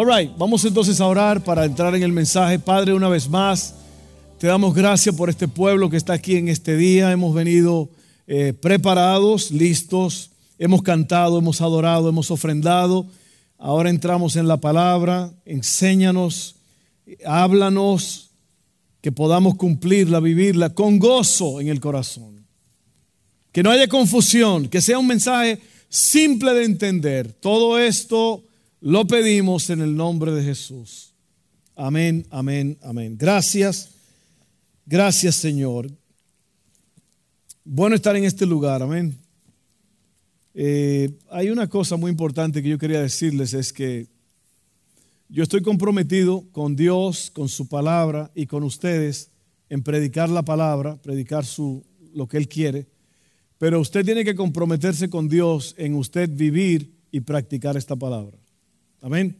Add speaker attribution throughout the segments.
Speaker 1: All right, vamos entonces a orar para entrar en el mensaje. Padre, una vez más, te damos gracias por este pueblo que está aquí en este día. Hemos venido eh, preparados, listos, hemos cantado, hemos adorado, hemos ofrendado. Ahora entramos en la palabra. Enséñanos, háblanos, que podamos cumplirla, vivirla con gozo en el corazón. Que no haya confusión, que sea un mensaje simple de entender. Todo esto lo pedimos en el nombre de Jesús. Amén, amén, amén. Gracias, gracias Señor. Bueno estar en este lugar, amén. Eh, hay una cosa muy importante que yo quería decirles, es que yo estoy comprometido con Dios, con su palabra y con ustedes en predicar la palabra, predicar su, lo que Él quiere, pero usted tiene que comprometerse con Dios en usted vivir y practicar esta palabra. Amén.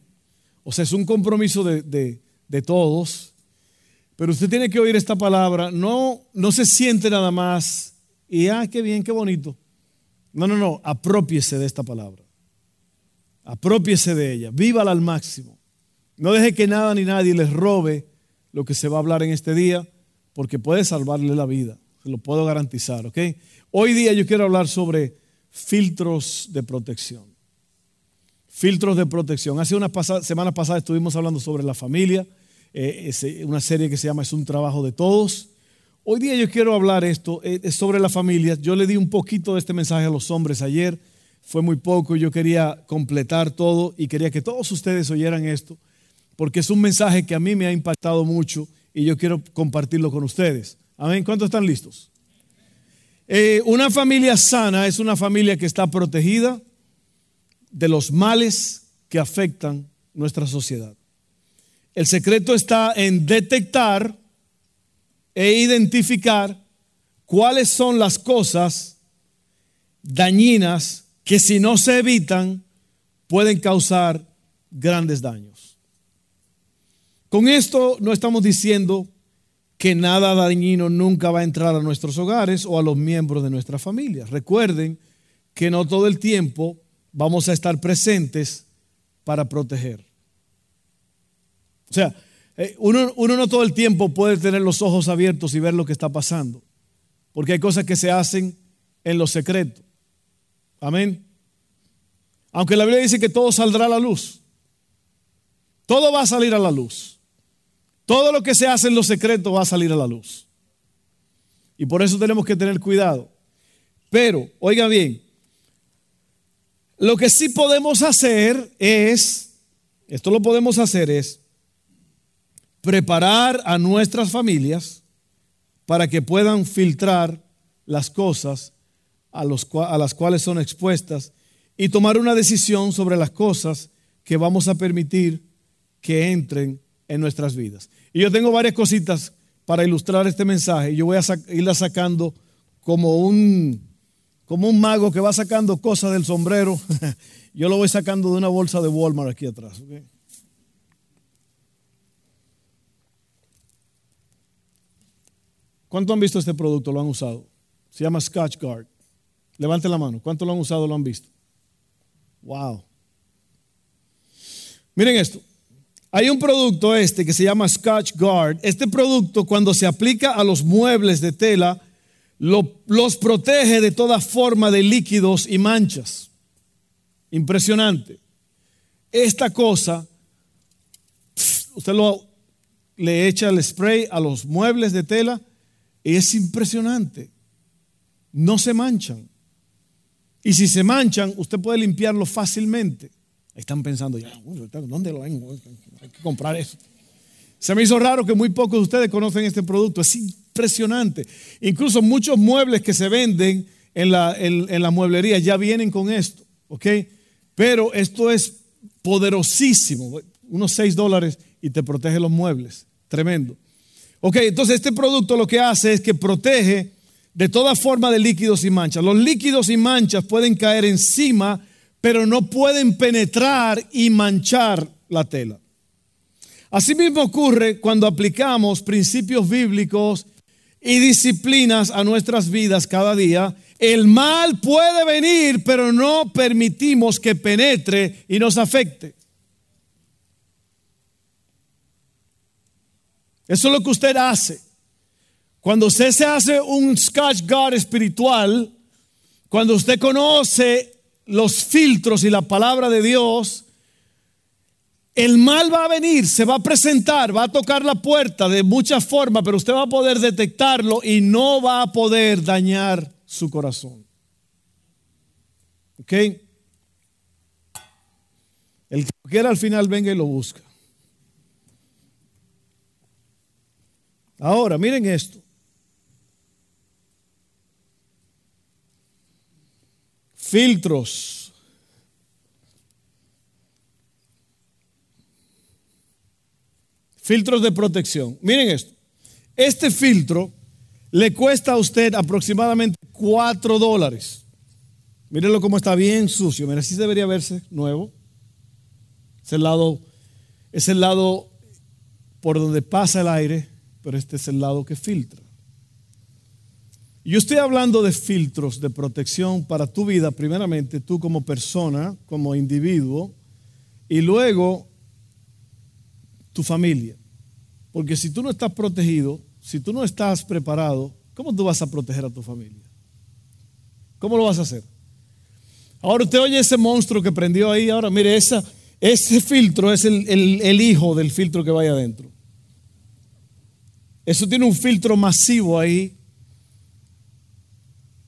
Speaker 1: O sea, es un compromiso de, todos. Pero usted tiene que oír esta palabra. No, no se siente nada más y, ah, qué bien, qué bonito. No, no, no. Apropiese de esta palabra. Apropiese de ella. Vívala al máximo. No deje que nada ni nadie les robe lo que se va a hablar en este día, porque puede salvarle la vida. Se lo puedo garantizar, ¿ok? Hoy día yo quiero hablar sobre filtros de protección filtros de protección. Hace unas semanas pasadas estuvimos hablando sobre la familia, eh, una serie que se llama Es un trabajo de todos. Hoy día yo quiero hablar esto eh, sobre la familia. Yo le di un poquito de este mensaje a los hombres ayer, fue muy poco, yo quería completar todo y quería que todos ustedes oyeran esto, porque es un mensaje que a mí me ha impactado mucho y yo quiero compartirlo con ustedes. Amén. ¿Cuántos están listos? Eh, una familia sana es una familia que está protegida, de los males que afectan nuestra sociedad. El secreto está en detectar e identificar cuáles son las cosas dañinas que si no se evitan pueden causar grandes daños. Con esto no estamos diciendo que nada dañino nunca va a entrar a nuestros hogares o a los miembros de nuestra familia. Recuerden que no todo el tiempo vamos a estar presentes para proteger. O sea, eh, uno, no todo el tiempo puede tener los ojos abiertos y ver lo que está pasando, porque hay cosas que se hacen en lo secreto. Amén. Aunque la Biblia dice que todo saldrá a la luz, todo va a salir a la luz. Todo lo que se hace en lo secreto va a salir a la luz. Y por eso tenemos que tener cuidado. Pero, oiga bien, lo que sí podemos hacer es, esto lo podemos hacer es, preparar a nuestras familias para que puedan filtrar las cosas a, las cuales son expuestas y tomar una decisión sobre las cosas que vamos a permitir que entren en nuestras vidas. Y yo tengo varias cositas para ilustrar este mensaje. Yo voy a irla sacando como un, como un mago que va sacando cosas del sombrero. Yo lo voy sacando de una bolsa de Walmart aquí atrás. ¿Cuánto han visto este producto? ¿Lo han usado? Se llama Scotch Guard. Levante la mano. ¿Cuánto lo han usado? ¿Lo han visto? Wow. Miren esto. Hay un producto este que se llama Scotch Guard. Este producto cuando se aplica a los muebles de tela los protege de toda forma de líquidos y manchas. Impresionante. Esta cosa, usted lo, le echa el spray a los muebles de tela y es impresionante. No se manchan. Y si se manchan, usted puede limpiarlo fácilmente. Están pensando, ya, ¿dónde lo ven? Hay que comprar eso. Se me hizo raro que muy pocos de ustedes conocen este producto. Es impresionante. Incluso muchos muebles que se venden en la, en, la mueblería ya vienen con esto, ¿ok? Pero esto es poderosísimo, unos 6 dólares y te protege los muebles, tremendo. Ok, entonces este producto lo que hace es que protege de toda forma de líquidos y manchas. Los líquidos y manchas pueden caer encima, pero no pueden penetrar y manchar la tela. Asimismo ocurre cuando aplicamos principios bíblicos y disciplinas a nuestras vidas cada día. El mal puede venir, pero no permitimos que penetre y nos afecte. Eso es lo que usted hace. Cuando usted se hace un Scotch Guard espiritual, cuando usted conoce los filtros y la palabra de Dios, el mal va a venir, se va a presentar, va a tocar la puerta de muchas formas, pero usted va a poder detectarlo y no va a poder dañar su corazón. ¿Ok? El que quiera al final venga y lo busca. Ahora, miren esto. Filtros. Filtros de protección. Miren esto. Este filtro le cuesta a usted aproximadamente 4 dólares. Mírenlo cómo está bien sucio. Mira, así debería verse nuevo. Es el lado, es el lado por donde pasa el aire, pero este es el lado que filtra. Yo estoy hablando de filtros de protección para tu vida, primeramente tú como persona, como individuo, y luego tu familia. Porque si tú no estás protegido, si tú no estás preparado, ¿cómo tú vas a proteger a tu familia? ¿Cómo lo vas a hacer? Ahora usted oye ese monstruo que prendió ahí. Ahora, mire, esa, ese filtro es el, el hijo del filtro que vaya adentro. Eso tiene un filtro masivo ahí.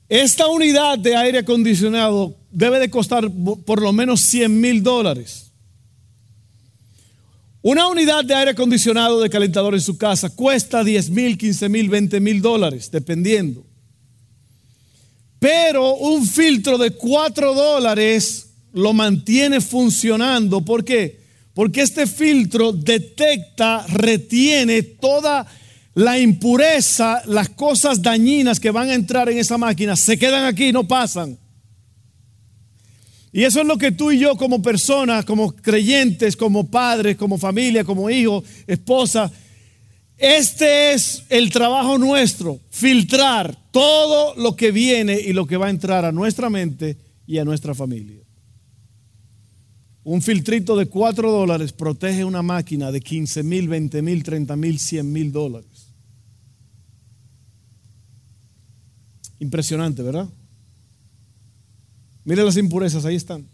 Speaker 1: Esta unidad de aire acondicionado debe de costar por lo menos 100 mil dólares. Una unidad de aire acondicionado de calentador en su casa cuesta 10 mil, 15 mil, 20 mil dólares, dependiendo. Pero un filtro de 4 dólares lo mantiene funcionando. ¿Por qué? Porque este filtro detecta, retiene toda la impureza, las cosas dañinas que van a entrar en esa máquina, se quedan aquí, no pasan. Y eso es lo que tú y yo como personas, como creyentes, como padres, como familia, como hijos, esposa, este es el trabajo nuestro, filtrar todo lo que viene y lo que va a entrar a nuestra mente y a nuestra familia. Un filtrito de 4 dólares protege una máquina de 15 mil, 20 mil, 30 mil, 100 mil dólares. Impresionante, ¿verdad? Mire las impurezas, ahí están.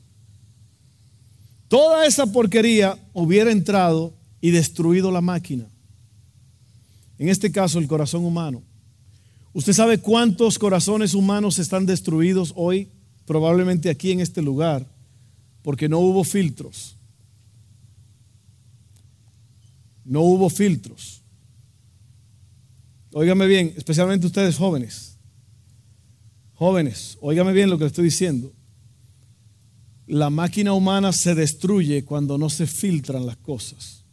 Speaker 1: Toda esa porquería hubiera entrado y destruido la máquina. En este caso, el corazón humano. ¿Usted sabe cuántos corazones humanos están destruidos hoy? Probablemente aquí en este lugar, porque no hubo filtros. No hubo filtros. Óigame bien, especialmente ustedes jóvenes. Jóvenes, óigame bien lo que estoy diciendo la máquina humana se destruye cuando no se filtran las cosas.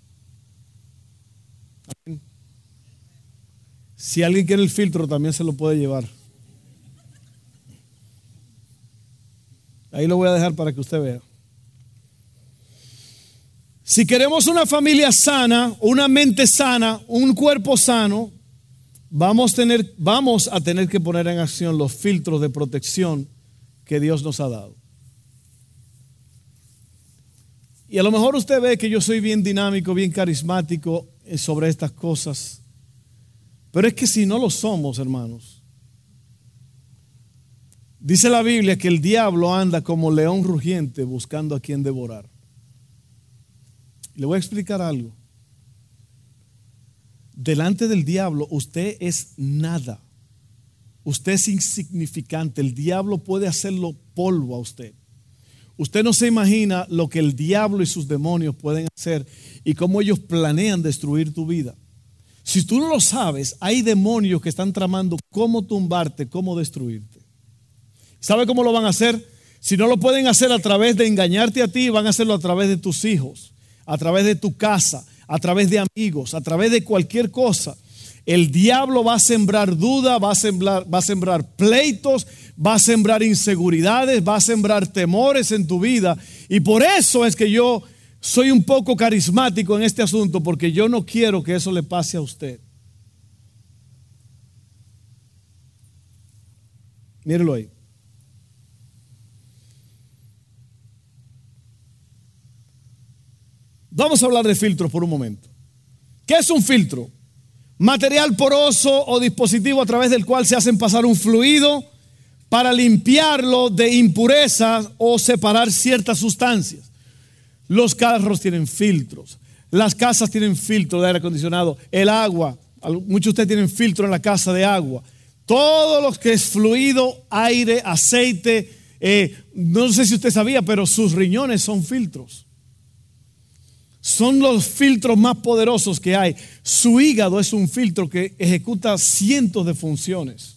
Speaker 1: Si alguien quiere el filtro, también se lo puede llevar. Ahí lo voy a dejar para que usted vea. Si queremos una familia sana, una mente sana, un cuerpo sano, vamos, vamos a tener que poner en acción los filtros de protección que Dios nos ha dado. Y a lo mejor usted ve que yo soy bien dinámico, bien carismático eh, sobre estas cosas. Pero es que si no lo somos, hermanos. Dice la Biblia que el diablo anda como león rugiente buscando a quien devorar. Le voy a explicar algo. Delante del diablo usted es nada. Usted es insignificante. El diablo puede hacerlo polvo a usted. Usted no se imagina lo que el diablo y sus demonios pueden hacer y cómo ellos planean destruir tu vida. Si tú no lo sabes, hay demonios que están tramando cómo tumbarte, cómo destruirte. ¿Sabe cómo lo van a hacer? Si no lo pueden hacer a través de engañarte a ti, van a hacerlo a través de tus hijos, a través de tu casa, a través de amigos, a través de cualquier cosa. El diablo va a sembrar duda, va a sembrar, va a sembrar pleitos, va a sembrar inseguridades, va a sembrar temores en tu vida. Y por eso es que yo soy un poco carismático en este asunto, porque yo no quiero que eso le pase a usted. Mírelo ahí. Vamos a hablar de filtros por un momento. ¿Qué es un filtro? Material poroso o dispositivo a través del cual se hacen pasar un fluido para limpiarlo de impurezas o separar ciertas sustancias. Los carros tienen filtros, las casas tienen filtro de aire acondicionado, el agua, muchos de ustedes tienen filtro en la casa de agua. Todo lo que es fluido, aire, aceite, eh, no sé si usted sabía, pero sus riñones son filtros. Son los filtros más poderosos que hay. Su hígado es un filtro que ejecuta cientos de funciones.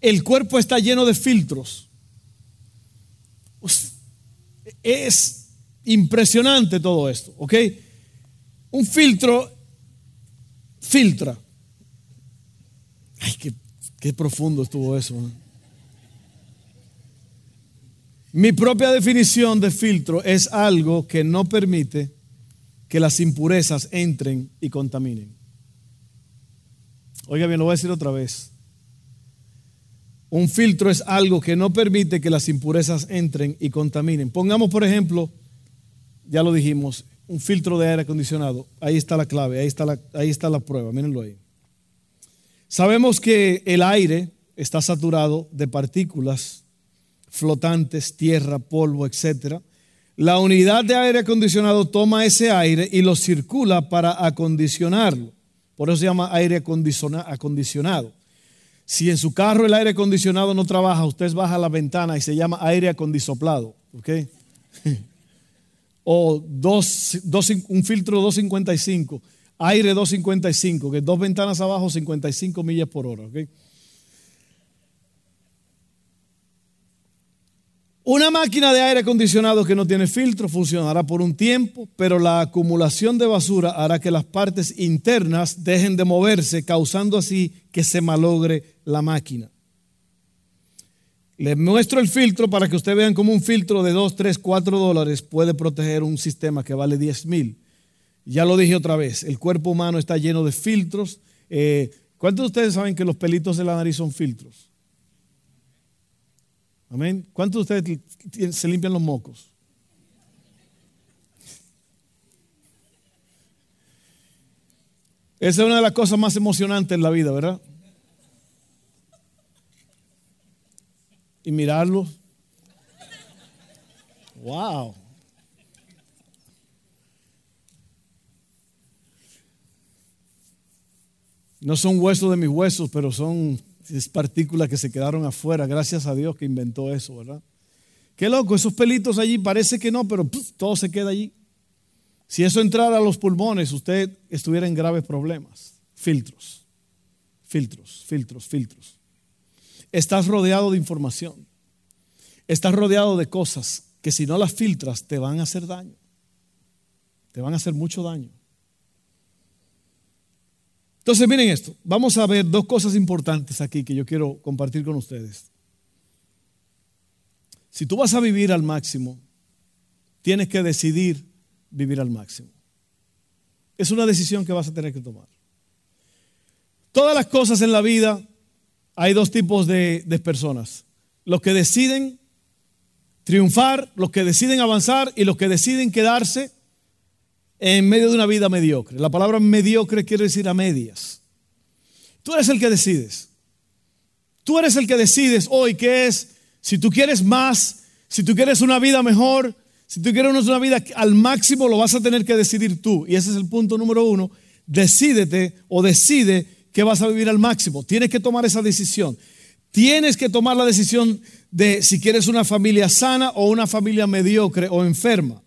Speaker 1: El cuerpo está lleno de filtros. Es impresionante todo esto, ¿ok? Un filtro filtra. Ay, qué, profundo estuvo eso. Mi propia definición de filtro es algo que no permite que las impurezas entren y contaminen. Oiga bien, lo voy a decir otra vez. Un filtro es algo que no permite que las impurezas entren y contaminen. Pongamos, por ejemplo, ya lo dijimos, un filtro de aire acondicionado. Ahí está la clave, ahí está la, ahí está la prueba, mírenlo ahí. Sabemos que el aire está saturado de partículas flotantes, tierra, polvo, etc. La unidad de aire acondicionado toma ese aire y lo circula para acondicionarlo. Por eso se llama aire acondicionado. Si en su carro el aire acondicionado no trabaja, usted baja la ventana y se llama aire acondisoplado. ¿ok? o dos, un filtro 255, aire 255, que dos ventanas abajo, 55 millas por hora. ¿ok? Una máquina de aire acondicionado que no tiene filtro funcionará por un tiempo, pero la acumulación de basura hará que las partes internas dejen de moverse, causando así que se malogre la máquina. Les muestro el filtro para que ustedes vean cómo un filtro de 2, 3, 4 dólares puede proteger un sistema que vale 10 mil. Ya lo dije otra vez, el cuerpo humano está lleno de filtros. Eh, ¿Cuántos de ustedes saben que los pelitos de la nariz son filtros? Amén. ¿Cuántos de ustedes se limpian los mocos? Esa es una de las cosas más emocionantes en la vida, ¿verdad? Y mirarlos. Wow. No son huesos de mis huesos, pero son es partículas que se quedaron afuera. Gracias a Dios que inventó eso, ¿verdad? Qué loco, esos pelitos allí, parece que no, pero todo se queda allí. Si eso entrara a los pulmones, usted estuviera en graves problemas. Filtros, filtros, filtros, filtros. Estás rodeado de información. Estás rodeado de cosas que si no las filtras te van a hacer daño. Te van a hacer mucho daño. Entonces, miren esto, vamos a ver dos cosas importantes aquí que yo quiero compartir con ustedes. Si tú vas a vivir al máximo, tienes que decidir vivir al máximo. Es una decisión que vas a tener que tomar. Todas las cosas en la vida, hay dos tipos de, personas. Los que deciden triunfar, los que deciden avanzar y los que deciden quedarse en medio de una vida mediocre. La palabra mediocre quiere decir a medias. Tú eres el que decides. Tú eres el que decides hoy qué es, si tú quieres más, si tú quieres una vida mejor, si tú quieres una vida al máximo, lo vas a tener que decidir tú. Y ese es el punto número uno. Decídete o decide que vas a vivir al máximo. Tienes que tomar esa decisión. Tienes que tomar la decisión de si quieres una familia sana o una familia mediocre o enferma.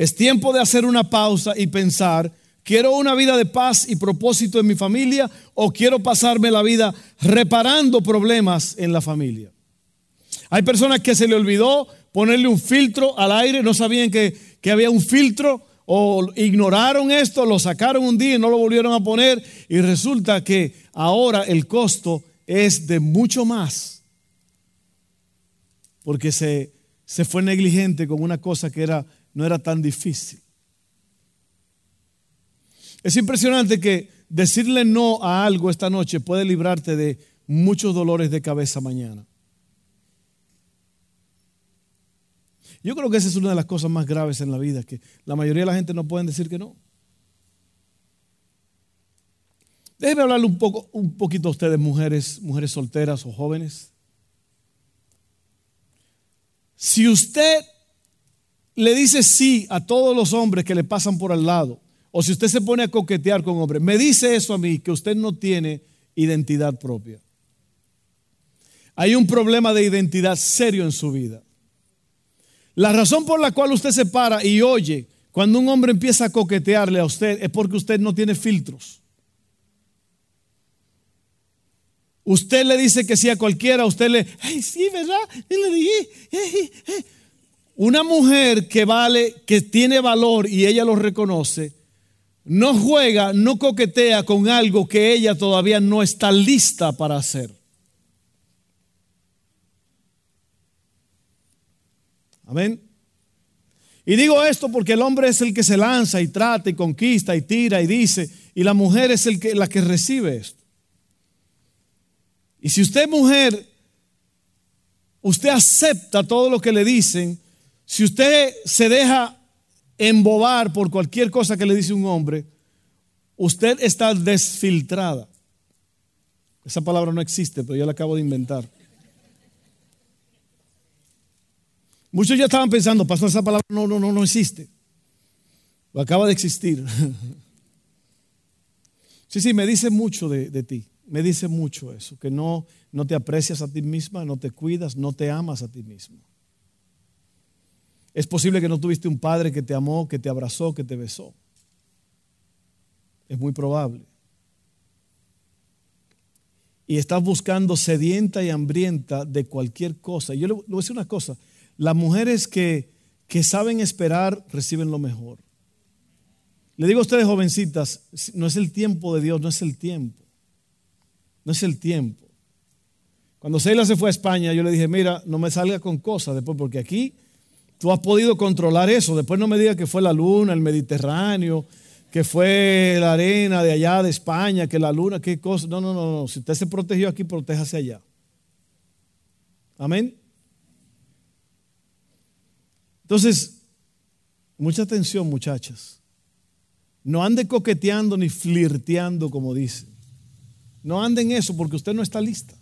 Speaker 1: Es tiempo de hacer una pausa y pensar, ¿quiero una vida de paz y propósito en mi familia o quiero pasarme la vida reparando problemas en la familia? Hay personas que se le olvidó ponerle un filtro al aire, no sabían que, había un filtro o ignoraron esto, lo sacaron un día y no lo volvieron a poner y resulta que ahora el costo es de mucho más porque se, se fue negligente con una cosa que era, no era tan difícil. Es impresionante que decirle no a algo esta noche puede librarte de muchos dolores de cabeza mañana. Yo creo que esa es una de las cosas más graves en la vida, que la mayoría de la gente no pueden decir que no. Déjenme hablarle un, poco, un poquito a ustedes, mujeres, mujeres solteras o jóvenes. Si usted le dice sí a todos los hombres que le pasan por al lado, o si usted se pone a coquetear con hombres, me dice eso a mí, que usted no tiene identidad propia. Hay un problema de identidad serio en su vida. La razón por la cual usted se para y oye cuando un hombre empieza a coquetearle a usted es porque usted no tiene filtros. Usted le dice que sí a cualquiera, usted le, ay, sí, ¿verdad? Y le dije, Una mujer que vale, que tiene valor y ella lo reconoce, no juega, no coquetea con algo que ella todavía no está lista para hacer. Amén. Y digo esto porque el hombre es el que se lanza y trata y conquista y tira y dice, y la mujer es el que, la que recibe esto. Y si usted mujer, usted acepta todo lo que le dicen, si usted se deja embobar por cualquier cosa que le dice un hombre, usted está desfiltrada. Esa palabra no existe, pero yo la acabo de inventar. Muchos ya estaban pensando, pastor, esa palabra no, no, no, no existe. acaba de existir. sí, sí, me dice mucho de, de, ti. Me dice mucho eso, que no, no te aprecias a ti misma, no te cuidas, no te amas a ti mismo. Es posible que no tuviste un padre que te amó, que te abrazó, que te besó. Es muy probable. Y estás buscando sedienta y hambrienta de cualquier cosa. Y yo le voy a decir una cosa. Las mujeres que, que saben esperar reciben lo mejor. Le digo a ustedes, jovencitas, no es el tiempo de Dios, no es el tiempo. No es el tiempo. Cuando Seila se fue a España, yo le dije, mira, no me salga con cosas después, porque aquí tú has podido controlar eso. Después no me digas que fue la luna, el Mediterráneo, que fue la arena de allá de España, que la luna, qué cosa. No, no, no, no. Si usted se protegió aquí, protéjase allá. Amén. Entonces, mucha atención muchachas. No ande coqueteando ni flirteando como dicen. No ande en eso porque usted no está lista.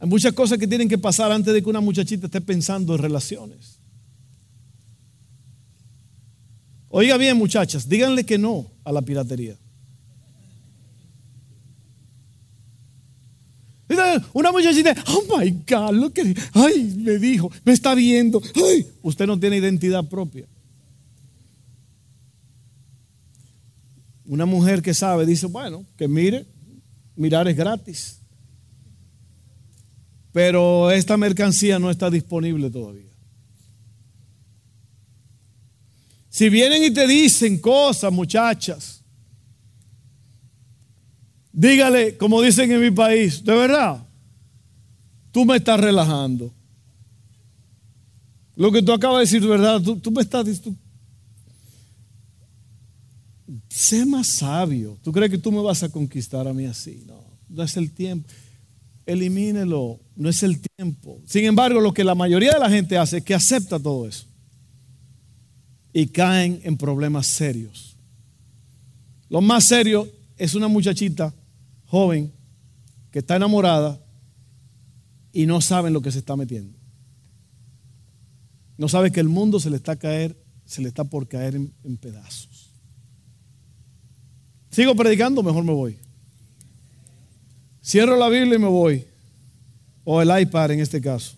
Speaker 1: Hay muchas cosas que tienen que pasar antes de que una muchachita esté pensando en relaciones. Oiga bien muchachas, díganle que no a la piratería. Una muchachita, oh my God, lo que, ay, me dijo, me está viendo, ay, usted no tiene identidad propia. Una mujer que sabe dice, bueno, que mire, mirar es gratis. Pero esta mercancía no está disponible todavía. Si vienen y te dicen cosas, muchachas, Dígale, como dicen en mi país, de verdad, tú me estás relajando. Lo que tú acabas de decir, de verdad, tú, me estás... diciendo. sé más sabio. ¿Tú crees que tú me vas a conquistar a mí así? No, no es el tiempo. Elimínelo, no es el tiempo. Sin embargo, lo que la mayoría de la gente hace es que acepta todo eso. Y caen en problemas serios. Lo más serio es una muchachita joven que está enamorada y no sabe en lo que se está metiendo. No sabe que el mundo se le está caer, se le está por caer en pedazos. ¿Sigo predicando? Mejor me voy. Cierro la Biblia y me voy. O el iPad en este caso.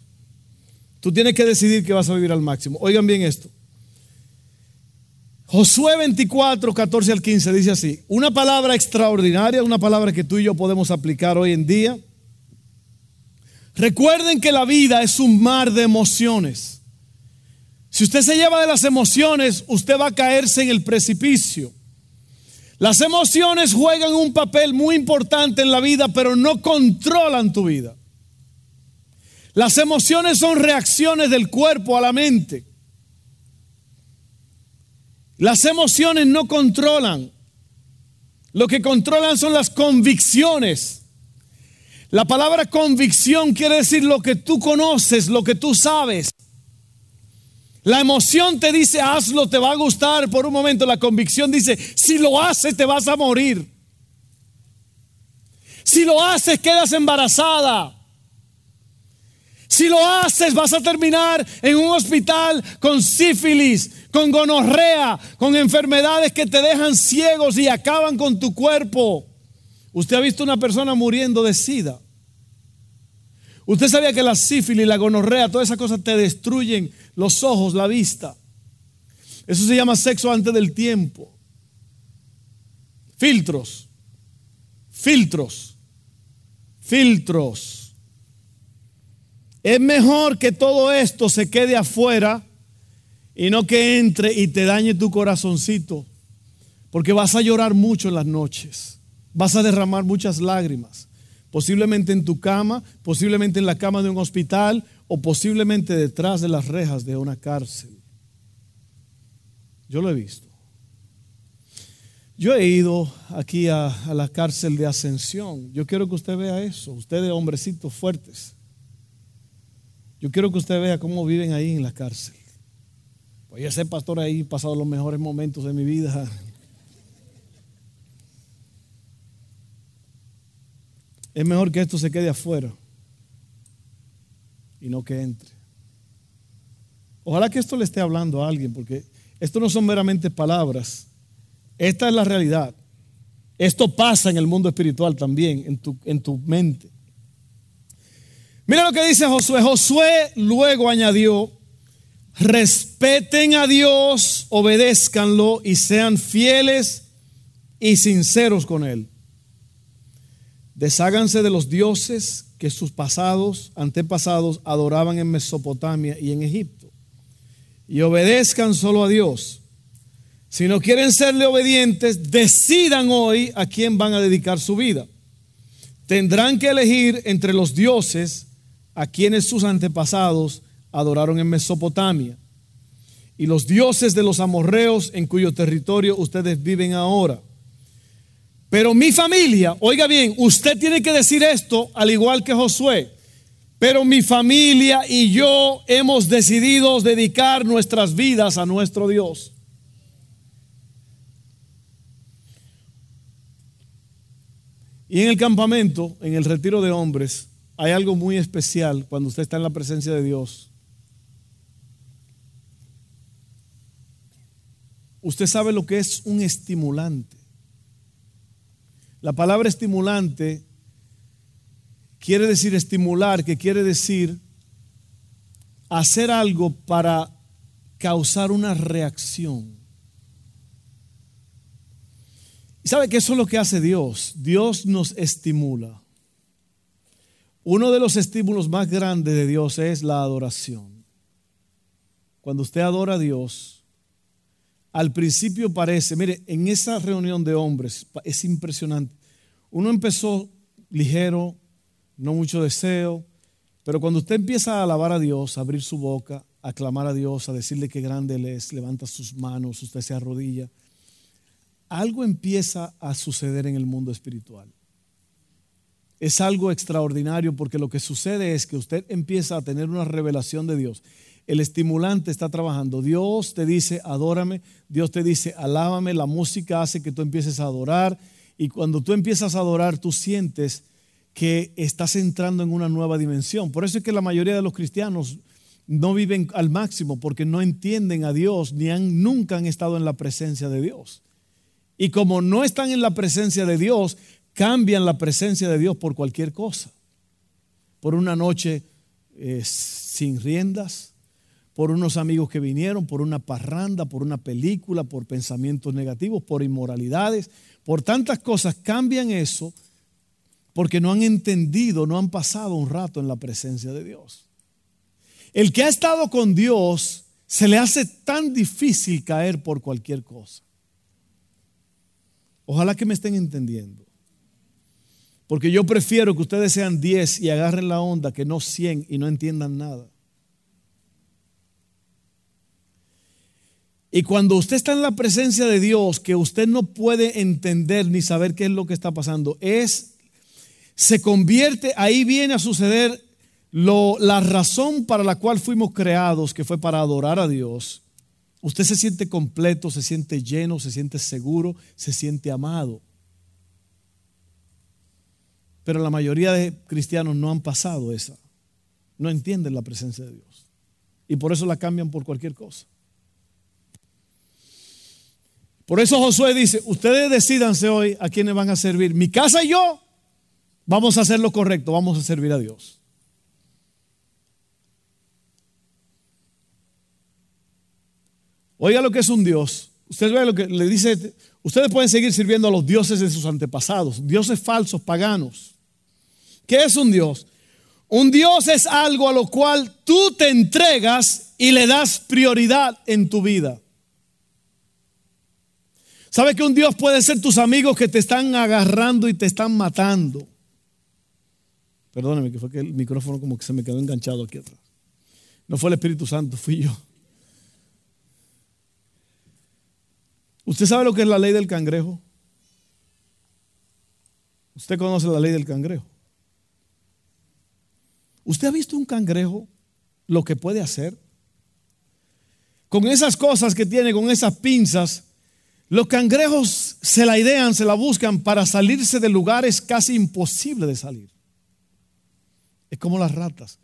Speaker 1: Tú tienes que decidir que vas a vivir al máximo. Oigan bien esto. Josué 24, 14 al 15 dice así, una palabra extraordinaria, una palabra que tú y yo podemos aplicar hoy en día. Recuerden que la vida es un mar de emociones. Si usted se lleva de las emociones, usted va a caerse en el precipicio. Las emociones juegan un papel muy importante en la vida, pero no controlan tu vida. Las emociones son reacciones del cuerpo a la mente. Las emociones no controlan. Lo que controlan son las convicciones. La palabra convicción quiere decir lo que tú conoces, lo que tú sabes. La emoción te dice, hazlo, te va a gustar por un momento. La convicción dice, si lo haces, te vas a morir. Si lo haces, quedas embarazada. Si lo haces, vas a terminar en un hospital con sífilis, con gonorrea, con enfermedades que te dejan ciegos y acaban con tu cuerpo. Usted ha visto una persona muriendo de sida. Usted sabía que la sífilis, la gonorrea, todas esas cosas te destruyen los ojos, la vista. Eso se llama sexo antes del tiempo. Filtros, filtros, filtros. Es mejor que todo esto se quede afuera y no que entre y te dañe tu corazoncito, porque vas a llorar mucho en las noches, vas a derramar muchas lágrimas posiblemente en tu cama, posiblemente en la cama de un hospital o posiblemente detrás de las rejas de una cárcel. Yo lo he visto. Yo he ido aquí a, la cárcel de Ascensión. Yo quiero que usted vea eso. Ustedes, hombrecitos fuertes. Yo quiero que usted vea cómo viven ahí en la cárcel. Pues ese pastor ahí he pasado los mejores momentos de mi vida. Es mejor que esto se quede afuera y no que entre. Ojalá que esto le esté hablando a alguien, porque esto no son meramente palabras. Esta es la realidad. Esto pasa en el mundo espiritual también, en tu, en tu mente. Mira lo que dice Josué. Josué luego añadió, respeten a Dios, obedézcanlo y sean fieles y sinceros con Él. Desháganse de los dioses que sus pasados, antepasados, adoraban en Mesopotamia y en Egipto. Y obedezcan solo a Dios. Si no quieren serle obedientes, decidan hoy a quién van a dedicar su vida. Tendrán que elegir entre los dioses a quienes sus antepasados adoraron en Mesopotamia y los dioses de los amorreos en cuyo territorio ustedes viven ahora. Pero mi familia, oiga bien, usted tiene que decir esto al igual que Josué. Pero mi familia y yo hemos decidido dedicar nuestras vidas a nuestro Dios. Y en el campamento, en el retiro de hombres, hay algo muy especial cuando usted está en la presencia de Dios. Usted sabe lo que es un estimulante. La palabra estimulante quiere decir estimular, que quiere decir hacer algo para causar una reacción. ¿Y sabe que eso es lo que hace Dios? Dios nos estimula. Uno de los estímulos más grandes de Dios es la adoración. Cuando usted adora a Dios, al principio parece, mire, en esa reunión de hombres es impresionante. Uno empezó ligero, no mucho deseo, pero cuando usted empieza a alabar a Dios, a abrir su boca, a clamar a Dios, a decirle qué grande Él es, levanta sus manos, usted se arrodilla, algo empieza a suceder en el mundo espiritual. Es algo extraordinario porque lo que sucede es que usted empieza a tener una revelación de Dios el estimulante está trabajando. Dios te dice, adórame, Dios te dice, alábame, la música hace que tú empieces a adorar y cuando tú empiezas a adorar, tú sientes que estás entrando en una nueva dimensión. Por eso es que la mayoría de los cristianos no viven al máximo porque no entienden a Dios ni han, nunca han estado en la presencia de Dios. Y como no están en la presencia de Dios, cambian la presencia de Dios por cualquier cosa. Por una noche eh, sin riendas, por unos amigos que vinieron, por una parranda, por una película, por pensamientos negativos, por inmoralidades, por tantas cosas, cambian eso porque no han entendido, no han pasado un rato en la presencia de Dios. El que ha estado con Dios se le hace tan difícil caer por cualquier cosa. Ojalá que me estén entendiendo. Porque yo prefiero que ustedes sean 10 y agarren la onda que no 100 y no entiendan nada. Y cuando usted está en la presencia de Dios, que usted no puede entender ni saber qué es lo que está pasando, es, se convierte, ahí viene a suceder la razón para la cual fuimos creados, que fue para adorar a Dios. Usted se siente completo, se siente lleno, se siente seguro, se siente amado. Pero la mayoría de cristianos no han pasado esa. No entienden la presencia de Dios. Y por eso la cambian por cualquier cosa. Por eso Josué dice, ustedes decidanse hoy a quiénes van a servir. Mi casa y yo vamos a hacer lo correcto, vamos a servir a Dios. Oiga lo que es un Dios. Usted ve lo que le dice, ustedes pueden seguir sirviendo a los dioses de sus antepasados, dioses falsos, paganos. ¿Qué es un Dios? Un Dios es algo a lo cual tú te entregas y le das prioridad en tu vida. ¿Sabe que un Dios puede ser tus amigos que te están agarrando y te están matando? Perdóneme que fue que el micrófono como que se me quedó enganchado aquí atrás. No fue el Espíritu Santo, fui yo. ¿Usted sabe lo que es la ley del cangrejo? Usted conoce la ley del cangrejo. ¿Usted ha visto un cangrejo lo que puede hacer? Con esas cosas que tiene, con esas pinzas, los cangrejos se la idean, se la buscan para salirse de lugares casi imposibles de salir. Es como las ratas.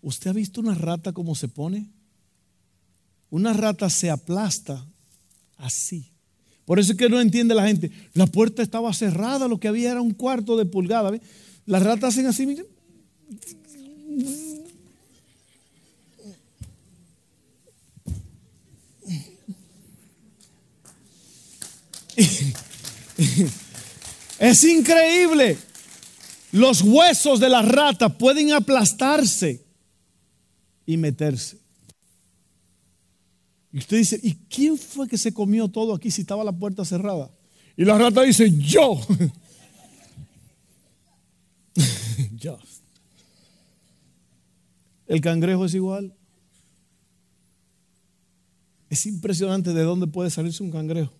Speaker 1: ¿Usted ha visto una rata cómo se pone? Una rata se aplasta así. Por eso es que no entiende la gente. La puerta estaba cerrada, lo que había era un cuarto de pulgada. Las ratas hacen así. Es increíble. Los huesos de la rata pueden aplastarse y meterse. Y usted dice, ¿y quién fue que se comió todo aquí si estaba la puerta cerrada? Y la rata dice, yo. yo. El cangrejo es igual. Es impresionante de dónde puede salirse un cangrejo.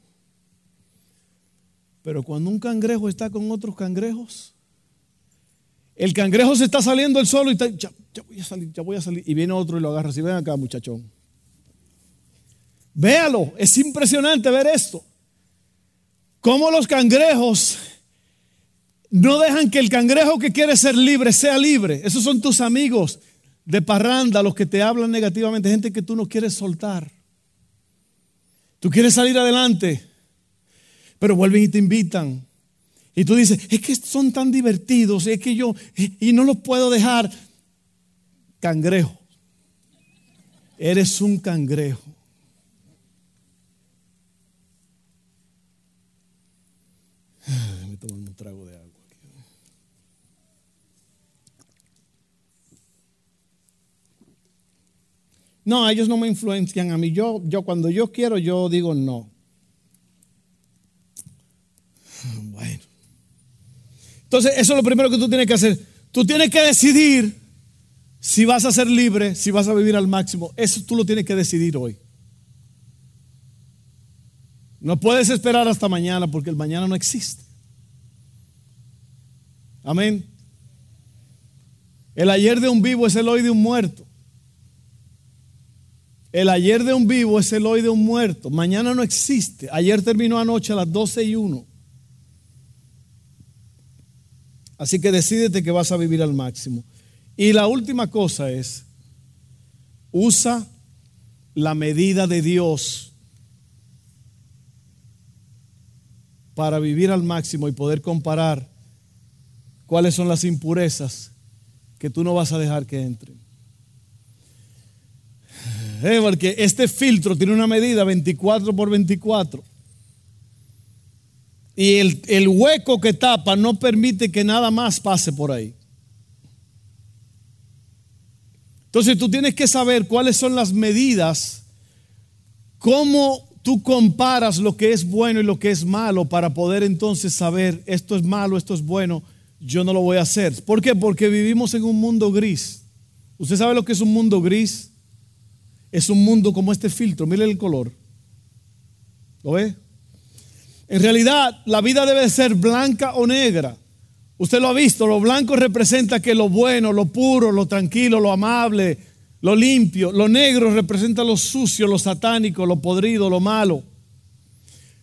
Speaker 1: Pero cuando un cangrejo está con otros cangrejos, el cangrejo se está saliendo el solo y está, ya, voy a salir, ya voy a salir. Y viene otro y lo agarra así, ven acá muchachón. Véalo, es impresionante ver esto. Cómo los cangrejos no dejan que el cangrejo que quiere ser libre sea libre. Esos son tus amigos de parranda, los que te hablan negativamente, gente que tú no quieres soltar. Tú quieres salir adelante, pero vuelven y te invitan. Y tú dices, es que son tan divertidos, es que yo, y no los puedo dejar. Cangrejo. Eres un cangrejo. Me tomo un trago de agua. No, ellos no me influencian a mí. Yo, yo cuando yo quiero, yo digo no. Bueno. Entonces, eso es lo primero que tú tienes que hacer. Tú tienes que decidir si vas a ser libre, si vas a vivir al máximo. Eso tú lo tienes que decidir hoy. No puedes esperar hasta mañana porque el mañana no existe. Amén. El ayer de un vivo es el hoy de un muerto. El ayer de un vivo es el hoy de un muerto. Mañana no existe. Ayer terminó anoche a las 12 y 1. Así que decídete que vas a vivir al máximo. Y la última cosa es, usa la medida de Dios para vivir al máximo y poder comparar cuáles son las impurezas que tú no vas a dejar que entren. Eh, porque este filtro tiene una medida 24 por 24. Y el, el, hueco que tapa no permite que nada más pase por ahí. Entonces tú tienes que saber cuáles son las medidas ¿cómo tú comparas lo que es bueno y lo que es malo para poder entonces saber esto es malo, esto es bueno? Yo no lo voy a hacer. ¿Por qué? Porque vivimos en un mundo gris. ¿Usted sabe lo que es un mundo gris? Es un mundo como este filtro. Mire el color. ¿Lo ve? En realidad, la vida debe ser blanca o negra. Usted lo ha visto, lo blanco representa que lo bueno, lo puro, lo tranquilo, lo amable, lo limpio. Lo negro representa lo sucio, lo satánico, lo podrido, lo malo.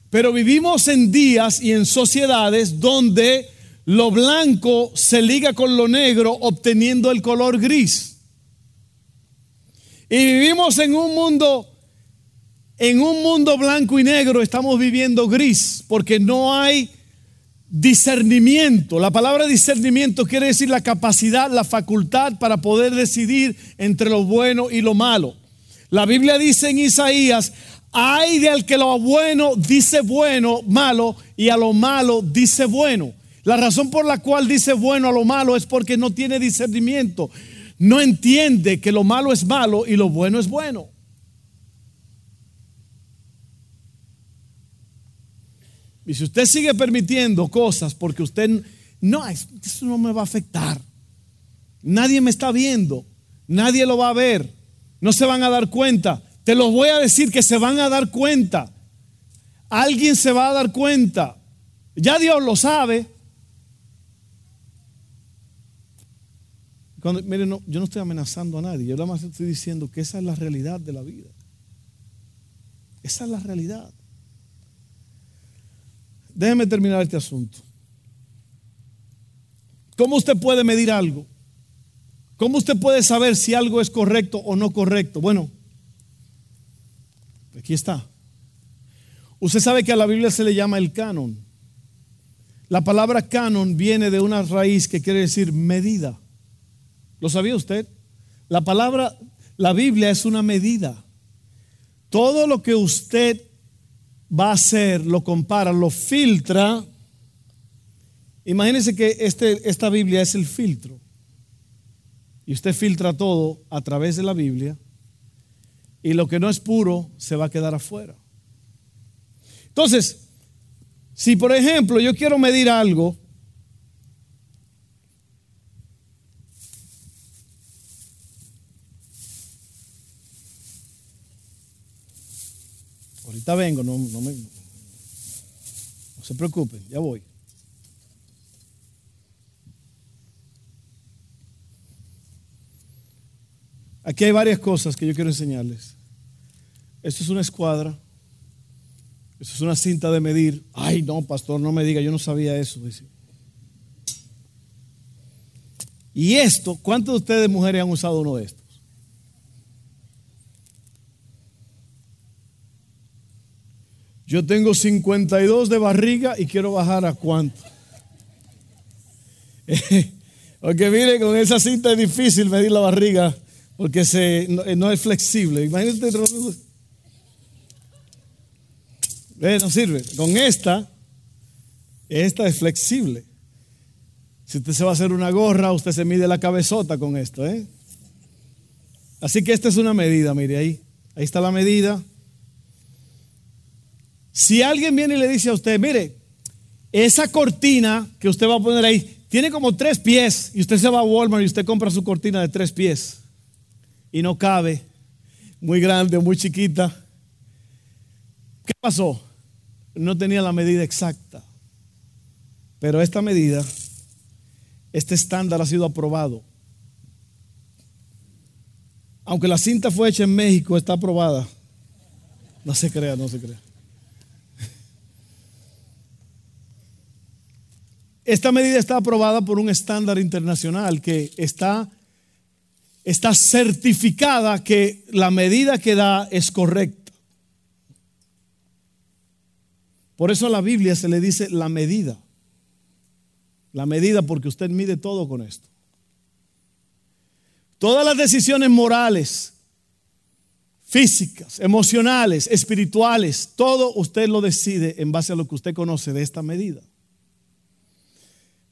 Speaker 1: Pero vivimos en días y en sociedades donde lo blanco se liga con lo negro obteniendo el color gris. Y vivimos en un mundo en un mundo blanco y negro estamos viviendo gris porque no hay discernimiento. La palabra discernimiento quiere decir la capacidad, la facultad para poder decidir entre lo bueno y lo malo. La Biblia dice en Isaías, hay de al que lo bueno dice bueno, malo, y a lo malo dice bueno. La razón por la cual dice bueno a lo malo es porque no tiene discernimiento. No entiende que lo malo es malo y lo bueno es bueno. Y si usted sigue permitiendo cosas porque usted no, eso no me va a afectar. Nadie me está viendo, nadie lo va a ver, no se van a dar cuenta. Te lo voy a decir que se van a dar cuenta. Alguien se va a dar cuenta. Ya Dios lo sabe. Cuando, mire, no, yo no estoy amenazando a nadie, yo nada más estoy diciendo que esa es la realidad de la vida. Esa es la realidad. Déjeme terminar este asunto. ¿Cómo usted puede medir algo? ¿Cómo usted puede saber si algo es correcto o no correcto? Bueno, aquí está. Usted sabe que a la Biblia se le llama el canon. La palabra canon viene de una raíz que quiere decir medida. ¿Lo sabía usted? La palabra, la Biblia es una medida. Todo lo que usted va a hacer, lo compara, lo filtra. Imagínense que este, esta Biblia es el filtro. Y usted filtra todo a través de la Biblia. Y lo que no es puro se va a quedar afuera. Entonces, si por ejemplo yo quiero medir algo, Ahorita vengo, no, no, me, no se preocupen, ya voy. Aquí hay varias cosas que yo quiero enseñarles. Esto es una escuadra. Esto es una cinta de medir. Ay, no, pastor, no me diga, yo no sabía eso. Y esto, ¿cuántos de ustedes mujeres han usado uno de estos? Yo tengo 52 de barriga y quiero bajar a cuánto. porque mire, con esa cinta es difícil medir la barriga porque se, no, es flexible. Imagínate. no sirve. Con esta, esta es flexible. Si usted se va a hacer una gorra, usted se mide la cabezota con esto. ¿eh? Así que esta es una medida, mire ahí. Ahí está la medida. Si alguien viene y le dice a usted, mire, esa cortina que usted va a poner ahí tiene como tres pies y usted se va a Walmart y usted compra su cortina de tres pies y no cabe, muy grande o muy chiquita. ¿Qué pasó? No tenía la medida exacta. Pero esta medida, este estándar ha sido aprobado. Aunque la cinta fue hecha en México, está aprobada. No se crea, no se crea. Esta medida está aprobada por un estándar internacional que está, está certificada que la medida que da es correcta. Por eso a la Biblia se le dice la medida. La medida porque usted mide todo con esto. Todas las decisiones morales, físicas, emocionales, espirituales, todo usted lo decide en base a lo que usted conoce de esta medida.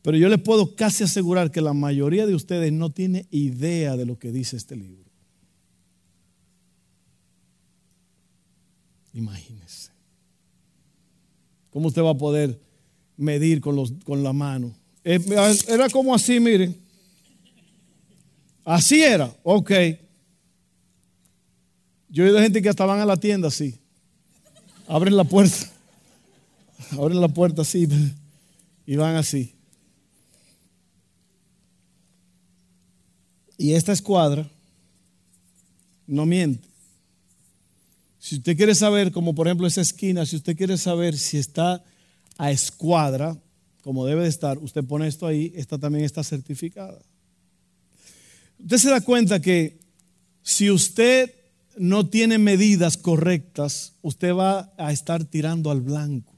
Speaker 1: Pero yo le puedo casi asegurar que la mayoría de ustedes no tiene idea de lo que dice este libro. Imagínese. ¿Cómo usted va a poder medir con, los, con la mano? Eh, era como así, miren. Así era, ok. Yo he oído gente que hasta van a la tienda así. Abren la puerta. Abren la puerta así y van así. Y esta escuadra no miente. Si usted quiere saber, como por ejemplo esa esquina, si usted quiere saber si está a escuadra, como debe de estar, usted pone esto ahí, esta también está certificada. Usted se da cuenta que si usted no tiene medidas correctas, usted va a estar tirando al blanco.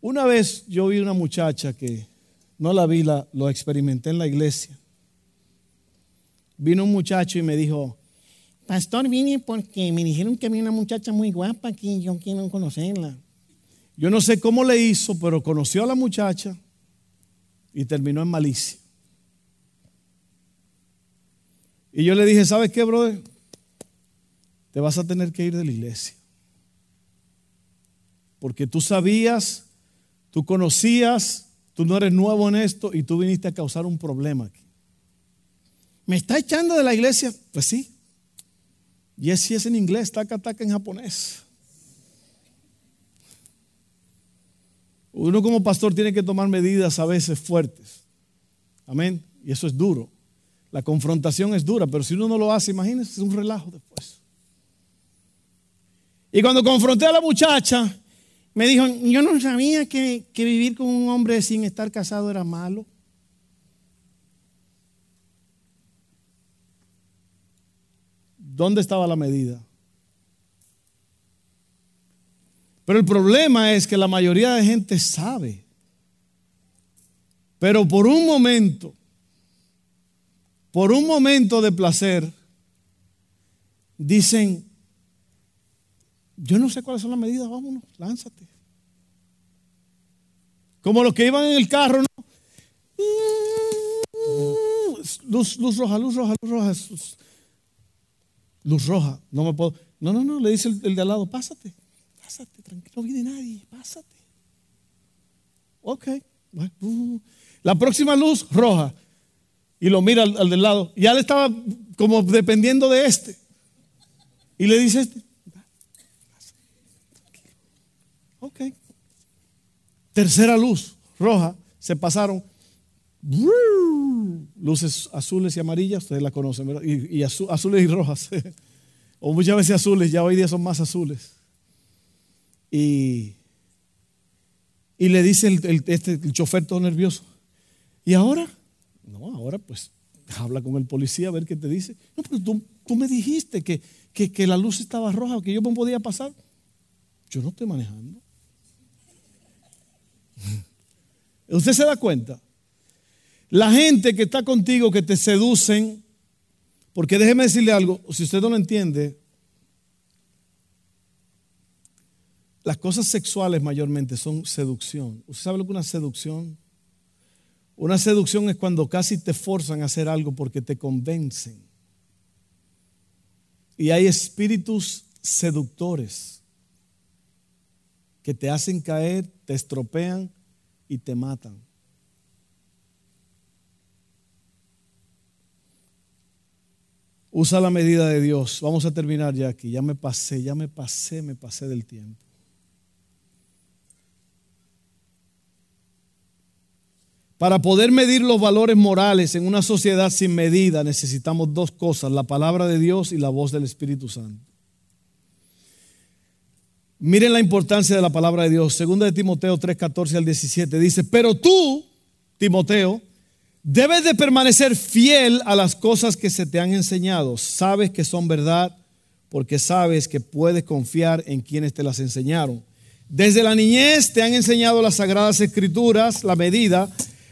Speaker 1: Una vez yo vi una muchacha que no la vi, la, lo experimenté en la iglesia. Vino un muchacho y me dijo, pastor, vine porque me dijeron que había una muchacha muy guapa aquí, yo quiero conocerla. Yo no sé cómo le hizo, pero conoció a la muchacha y terminó en malicia. Y yo le dije, ¿sabes qué, brother? Te vas a tener que ir de la iglesia. Porque tú sabías, tú conocías, tú no eres nuevo en esto y tú viniste a causar un problema aquí. ¿Me está echando de la iglesia? Pues sí. Y si es en inglés, taca, taca en japonés. Uno como pastor tiene que tomar medidas a veces fuertes. Amén. Y eso es duro. La confrontación es dura, pero si uno no lo hace, imagínense, es un relajo después. Y cuando confronté a la muchacha, me dijo, yo no sabía que, vivir con un hombre sin estar casado era malo. ¿Dónde estaba la medida? Pero el problema es que la mayoría de gente sabe. Pero por un momento, por un momento de placer, dicen, yo no sé cuáles son las medidas, vámonos, lánzate. Como los que iban en el carro, ¿no? Luz, luz roja, luz roja, luz roja luz roja, no me puedo. No, no, no, le dice el, de al lado, pásate, pásate, tranquilo, no viene nadie, pásate. Ok, uh. la próxima luz roja. Y lo mira al, del lado. Ya le estaba como dependiendo de este. Y le dice este, ok. Tercera luz roja, se pasaron luces azules y amarillas, ustedes la conocen, ¿verdad? Y, azules y rojas. o muchas veces azules, ya hoy día son más azules. Y, y le dice el, este, el chofer todo nervioso, ¿y ahora? No, ahora pues habla con el policía a ver qué te dice. No, pero tú, tú me dijiste que, que, que la luz estaba roja, que yo me podía pasar. Yo no estoy manejando. ¿Usted se da cuenta? La gente que está contigo, que te seducen, porque déjeme decirle algo, si usted no lo entiende, las cosas sexuales mayormente son seducción. ¿Usted sabe lo que es una seducción? Una seducción es cuando casi te forzan a hacer algo porque te convencen. Y hay espíritus seductores que te hacen caer, te estropean y te matan. Usa la medida de Dios. Vamos a terminar ya aquí. Ya me pasé, ya me pasé, me pasé del tiempo. Para poder medir los valores morales en una sociedad sin medida necesitamos dos cosas, la palabra de Dios y la voz del Espíritu Santo. Miren la importancia de la palabra de Dios. Segunda de Timoteo 3, 14 al 17 dice, pero tú, Timoteo, Debes de permanecer fiel a las cosas que se te han enseñado. Sabes que son verdad porque sabes que puedes confiar en quienes te las enseñaron. Desde la niñez te han enseñado las sagradas escrituras, la medida,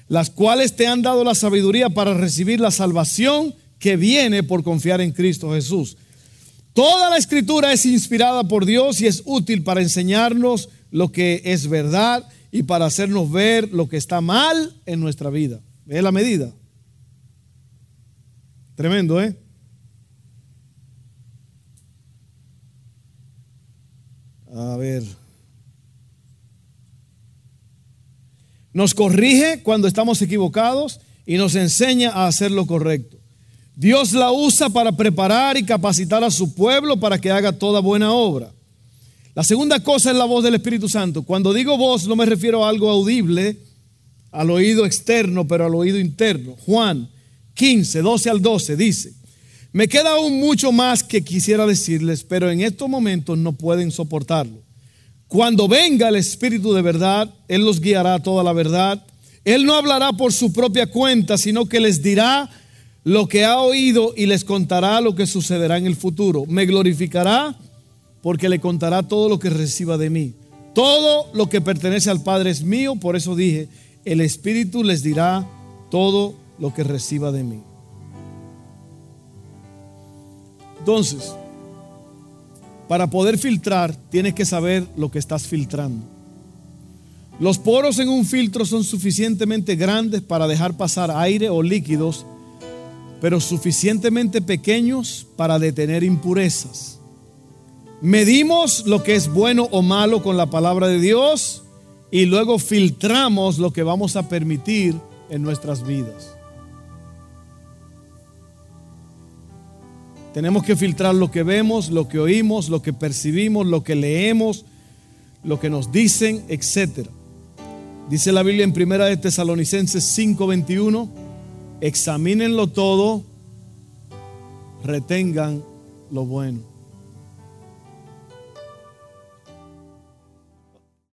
Speaker 1: las cuales te han dado la sabiduría para recibir la salvación que viene por confiar en Cristo Jesús. Toda la escritura es inspirada por Dios y es útil para enseñarnos lo que es verdad y para hacernos ver lo que está mal en nuestra vida. Es la medida. Tremendo, ¿eh? A ver. Nos corrige cuando estamos equivocados y nos enseña a hacer lo correcto. Dios la usa para preparar y capacitar a su pueblo para que haga toda buena obra. La segunda cosa es la voz del Espíritu Santo. Cuando digo voz no me refiero a algo audible, al oído externo, pero al oído interno. Juan 15, 12 al 12 dice, me queda aún mucho más que quisiera decirles, pero en estos momentos no pueden soportarlo. Cuando venga el Espíritu de verdad, Él los guiará a toda la verdad. Él no hablará por su propia cuenta, sino que les dirá lo que ha oído y les contará lo que sucederá en el futuro. Me glorificará porque le contará todo lo que reciba de mí. Todo lo que pertenece al Padre es mío, por eso dije, el Espíritu les dirá todo lo que reciba de mí. Entonces, para poder filtrar, tienes que saber lo que estás filtrando. Los poros en un filtro son suficientemente grandes para dejar pasar aire o líquidos pero suficientemente pequeños para detener impurezas. Medimos lo que es bueno o malo con la palabra de Dios y luego filtramos lo que vamos a permitir en nuestras vidas. Tenemos que filtrar lo que vemos, lo que oímos, lo que percibimos, lo que leemos, lo que nos dicen, etc. Dice la Biblia en Primera de Tesalonicenses 5:21 examínenlo todo, retengan lo bueno.